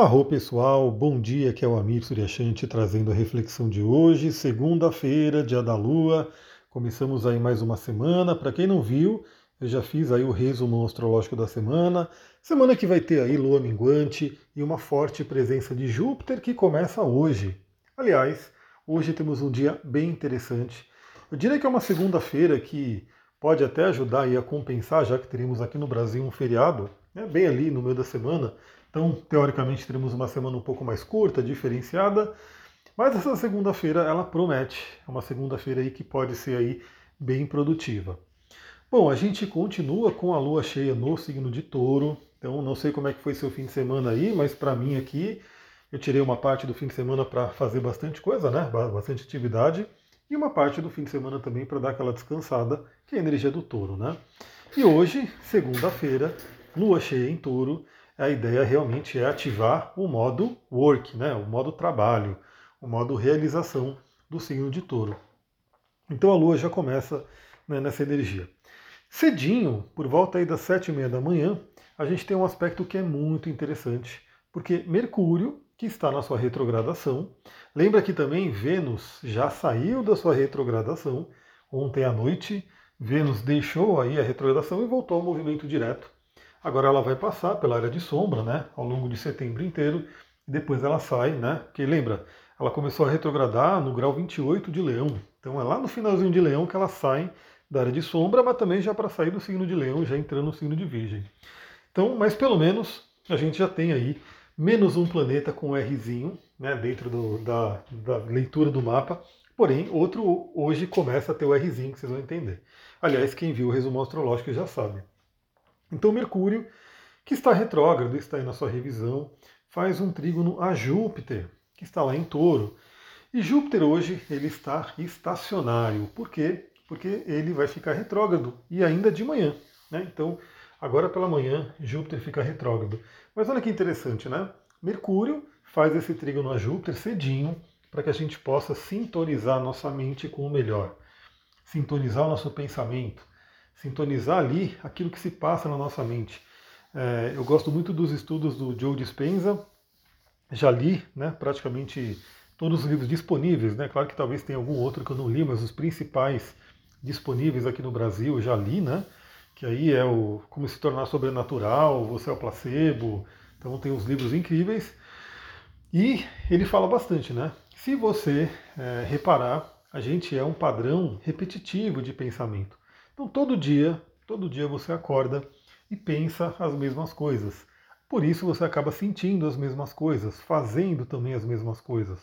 Arro pessoal, bom dia, que é o Amir Suryashanti trazendo a reflexão de hoje, segunda-feira, dia da lua. Começamos aí mais uma semana. Para quem não viu, eu já fiz aí o resumo astrológico da semana. Semana que vai ter aí lua minguante e uma forte presença de Júpiter que começa hoje. Aliás, hoje temos um dia bem interessante. Eu diria que é uma segunda-feira que pode até ajudar aí a compensar, já que teremos aqui no Brasil um feriado, né, bem ali no meio da semana. Então, teoricamente, teremos uma semana um pouco mais curta, diferenciada. Mas essa segunda-feira ela promete. É uma segunda-feira aí que pode ser aí bem produtiva. Bom, a gente continua com a lua cheia no signo de touro. Então, não sei como é que foi seu fim de semana aí, mas para mim aqui, eu tirei uma parte do fim de semana para fazer bastante coisa, né? Bastante atividade. E uma parte do fim de semana também para dar aquela descansada, que é a energia do touro, né? E hoje, segunda-feira, lua cheia em touro a ideia realmente é ativar o modo work, né, o modo trabalho, o modo realização do signo de touro. Então a lua já começa né, nessa energia. Cedinho, por volta aí das sete e meia da manhã, a gente tem um aspecto que é muito interessante, porque Mercúrio, que está na sua retrogradação, lembra que também Vênus já saiu da sua retrogradação ontem à noite, Vênus deixou aí a retrogradação e voltou ao movimento direto. Agora ela vai passar pela área de sombra, né, ao longo de setembro inteiro, e depois ela sai, né, porque lembra, ela começou a retrogradar no grau 28 de Leão. Então é lá no finalzinho de Leão que ela sai da área de sombra, mas também já para sair do signo de Leão, já entrando no signo de Virgem. Então, mas pelo menos a gente já tem aí menos um planeta com Rzinho, né, dentro do, da, da leitura do mapa. Porém, outro hoje começa a ter o Rzinho, que vocês vão entender. Aliás, quem viu o resumo astrológico já sabe. Então Mercúrio, que está retrógrado, está aí na sua revisão, faz um trígono a Júpiter, que está lá em Touro. E Júpiter hoje ele está estacionário. Por quê? Porque ele vai ficar retrógrado e ainda de manhã. Né? Então, agora pela manhã, Júpiter fica retrógrado. Mas olha que interessante, né? Mercúrio faz esse trígono a Júpiter cedinho para que a gente possa sintonizar nossa mente com o melhor, sintonizar o nosso pensamento, sintonizar ali aquilo que se passa na nossa mente. É, eu gosto muito dos estudos do Joe Dispenza, já li né, praticamente todos os livros disponíveis, né? Claro que talvez tenha algum outro que eu não li, mas os principais disponíveis aqui no Brasil eu já li, né? Que aí é o Como se tornar sobrenatural, Você é o placebo. Então tem uns livros incríveis. E ele fala bastante, né? Se você é, reparar, a gente é um padrão repetitivo de pensamento. Então todo dia, todo dia você acorda e pensa as mesmas coisas. Por isso você acaba sentindo as mesmas coisas, fazendo também as mesmas coisas.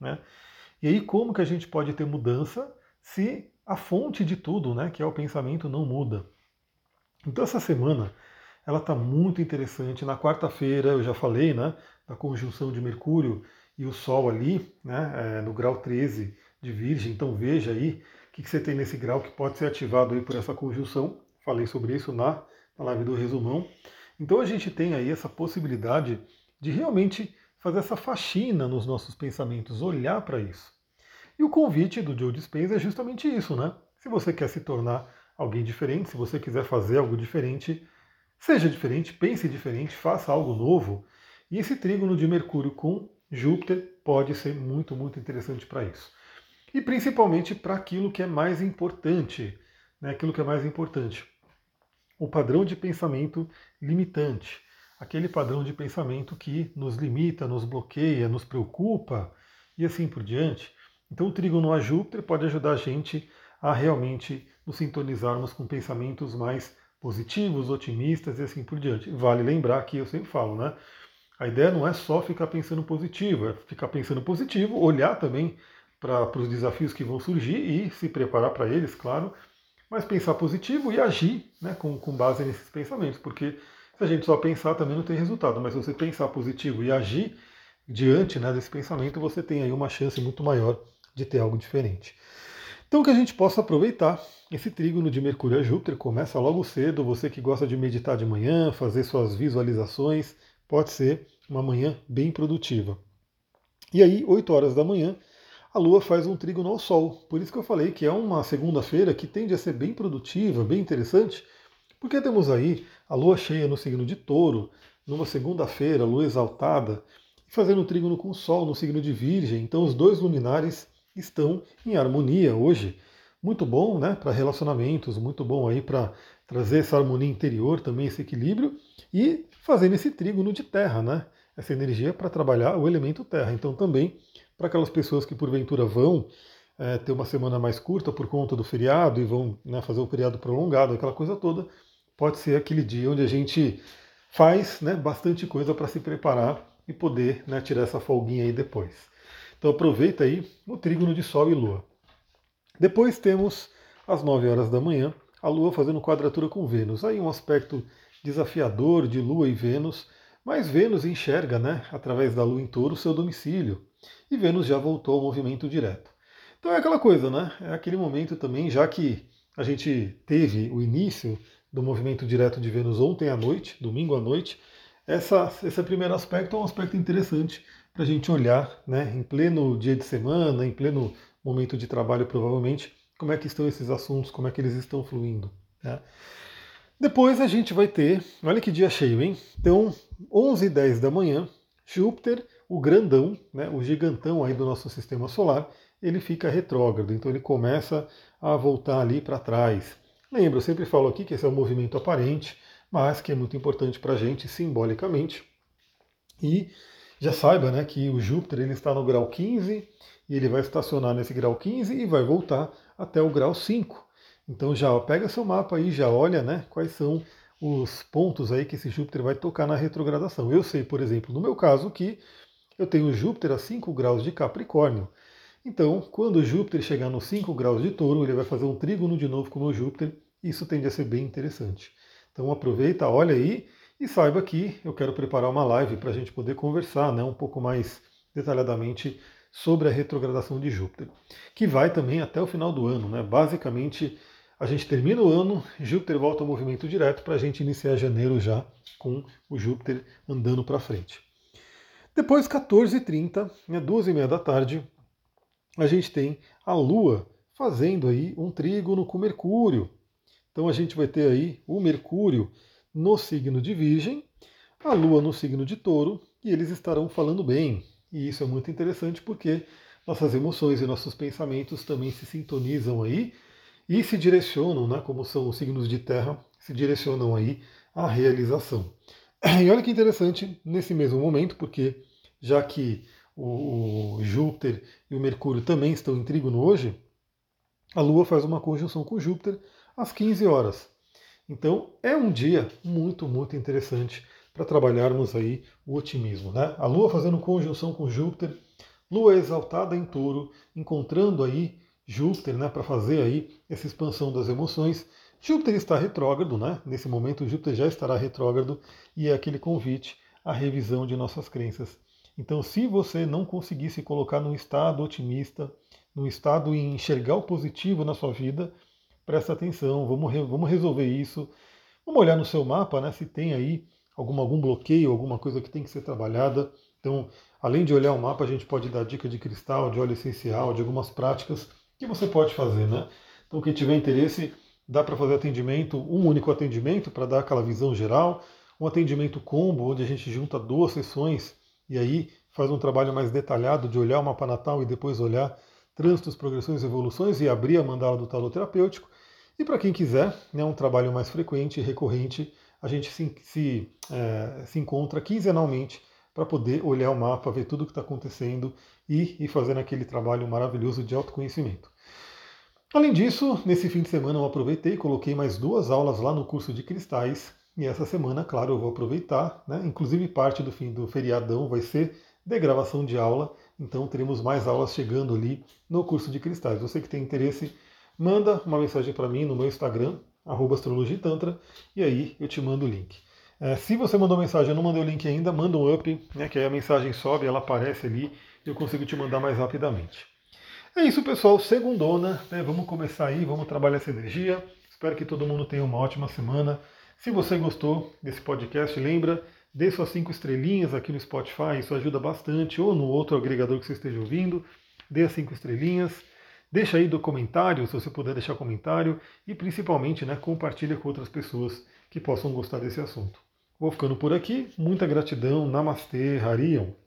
Né? E aí como que a gente pode ter mudança se a fonte de tudo, né, que é o pensamento, não muda? Então essa semana ela está muito interessante. Na quarta-feira eu já falei né, da conjunção de Mercúrio e o Sol ali, né, é, no grau 13 de Virgem. Então veja aí o que, você tem nesse grau que pode ser ativado aí por essa conjunção. Falei sobre isso na, na live do resumão. Então a gente tem aí essa possibilidade de realmente fazer essa faxina nos nossos pensamentos, olhar para isso. E o convite do Joe Dispenza é justamente isso, né? Se você quer se tornar alguém diferente, se você quiser fazer algo diferente, seja diferente, pense diferente, faça algo novo. E esse trígono de Mercúrio com Júpiter pode ser muito, muito interessante para isso e principalmente para aquilo que é mais importante, né, aquilo que é mais importante. O padrão de pensamento limitante, aquele padrão de pensamento que nos limita, nos bloqueia, nos preocupa e assim por diante. Então o trígono a Júpiter pode ajudar a gente a realmente nos sintonizarmos com pensamentos mais positivos, otimistas e assim por diante. Vale lembrar que eu sempre falo, né? A ideia não é só ficar pensando positivo, é ficar pensando positivo, olhar também para os desafios que vão surgir e se preparar para eles, claro, mas pensar positivo e agir né, com, com base nesses pensamentos, porque se a gente só pensar também não tem resultado, mas se você pensar positivo e agir diante né, desse pensamento, você tem aí uma chance muito maior de ter algo diferente. Então que a gente possa aproveitar esse trígono de Mercúrio a Júpiter, começa logo cedo, você que gosta de meditar de manhã, fazer suas visualizações, pode ser uma manhã bem produtiva. E aí, 8 horas da manhã, a Lua faz um trígono ao Sol. Por isso que eu falei que é uma segunda-feira que tende a ser bem produtiva, bem interessante, porque temos aí a Lua cheia no signo de Touro, numa segunda-feira, lua exaltada, fazendo trígono com o Sol no signo de Virgem. Então os dois luminares estão em harmonia hoje. Muito bom né, para relacionamentos, muito bom aí para trazer essa harmonia interior, também esse equilíbrio, e fazendo esse trígono de terra, né? Essa energia para trabalhar o elemento terra. Então também para aquelas pessoas que porventura vão é, ter uma semana mais curta por conta do feriado e vão né, fazer o feriado prolongado, aquela coisa toda, pode ser aquele dia onde a gente faz né, bastante coisa para se preparar e poder né, tirar essa folguinha aí depois. Então aproveita aí o trígono de Sol e Lua. Depois temos às 9 horas da manhã a Lua fazendo quadratura com Vênus. Aí um aspecto desafiador de Lua e Vênus, mas Vênus enxerga, né, através da Lua em touro, o seu domicílio. E Vênus já voltou ao movimento direto. Então é aquela coisa, né? É aquele momento também, já que a gente teve o início do movimento direto de Vênus ontem à noite, domingo à noite, essa, esse primeiro aspecto é um aspecto interessante para a gente olhar, né, em pleno dia de semana, em pleno momento de trabalho, provavelmente, como é que estão esses assuntos, como é que eles estão fluindo. Né? Depois a gente vai ter, olha que dia cheio, hein? Então, 11 e 10 da manhã, Júpiter, o grandão, né, o gigantão aí do nosso sistema solar, ele fica retrógrado, então ele começa a voltar ali para trás. Lembra, eu sempre falo aqui que esse é um movimento aparente, mas que é muito importante para a gente simbolicamente. E já saiba né, que o Júpiter ele está no grau 15 e ele vai estacionar nesse grau 15 e vai voltar até o grau 5. Então já pega seu mapa aí, já olha né, quais são os pontos aí que esse Júpiter vai tocar na retrogradação. Eu sei, por exemplo, no meu caso que eu tenho Júpiter a 5 graus de Capricórnio. Então, quando Júpiter chegar nos 5 graus de touro, ele vai fazer um trígono de novo com o meu Júpiter. Isso tende a ser bem interessante. Então aproveita, olha aí e saiba que eu quero preparar uma live para a gente poder conversar né, um pouco mais detalhadamente sobre a retrogradação de Júpiter, que vai também até o final do ano. Né? Basicamente, a gente termina o ano, Júpiter volta ao movimento direto para a gente iniciar janeiro já com o Júpiter andando para frente. Depois, 14h30, né, 2h30 da tarde, a gente tem a Lua fazendo aí um trígono com Mercúrio. Então a gente vai ter aí o Mercúrio no signo de Virgem, a Lua no signo de Touro, e eles estarão falando bem. E isso é muito interessante porque nossas emoções e nossos pensamentos também se sintonizam aí e se direcionam, né, como são os signos de terra, se direcionam aí à realização. E olha que interessante nesse mesmo momento, porque já que o, Júpiter e o Mercúrio também estão em trígono hoje, a Lua faz uma conjunção com Júpiter às 15 horas. Então é um dia muito, muito interessante para trabalharmos aí o otimismo. Né? A Lua fazendo conjunção com Júpiter, Lua exaltada em touro, encontrando aí Júpiter né, para fazer aí essa expansão das emoções. Júpiter está retrógrado, né? nesse momento Júpiter já estará retrógrado e é aquele convite à revisão de nossas crenças. Então, se você não conseguir se colocar num estado otimista, num estado em enxergar o positivo na sua vida, presta atenção, vamos, vamos resolver isso. Vamos olhar no seu mapa, né, se tem aí algum, algum bloqueio, alguma coisa que tem que ser trabalhada. Então, além de olhar o mapa, a gente pode dar dica de cristal, de óleo essencial, de algumas práticas que você pode fazer, né? Então, quem tiver interesse, dá para fazer atendimento, um único atendimento para dar aquela visão geral, um atendimento combo, onde a gente junta duas sessões e aí faz um trabalho mais detalhado de olhar o mapa natal e depois olhar trânsitos, progressões evoluções e abrir a mandala do tarot terapêutico. E para quem quiser, né, um trabalho mais frequente e recorrente, a gente se, se, é, se encontra quinzenalmente para poder olhar o mapa, ver tudo o que está acontecendo e ir fazendo aquele trabalho maravilhoso de autoconhecimento. Além disso, nesse fim de semana eu aproveitei e coloquei mais duas aulas lá no curso de cristais. E essa semana, claro, eu vou aproveitar, né? inclusive parte do fim do feriadão vai ser de gravação de aula, então teremos mais aulas chegando ali no curso de cristais. Você que tem interesse, manda uma mensagem para mim no meu Instagram, astrologitantra, e aí eu te mando o link. É, se você mandou mensagem e não mandou o link ainda, manda um up, né, que aí a mensagem sobe, ela aparece ali e eu consigo te mandar mais rapidamente. É isso, pessoal. Segundona, né, vamos começar aí, vamos trabalhar essa energia. Espero que todo mundo tenha uma ótima semana. Se você gostou desse podcast, lembra, dê suas cinco estrelinhas aqui no Spotify, isso ajuda bastante, ou no outro agregador que você esteja ouvindo, dê as cinco estrelinhas. Deixa aí do comentário, se você puder deixar comentário, e principalmente né, compartilha com outras pessoas que possam gostar desse assunto. Vou ficando por aqui. Muita gratidão. Namastê, Harion.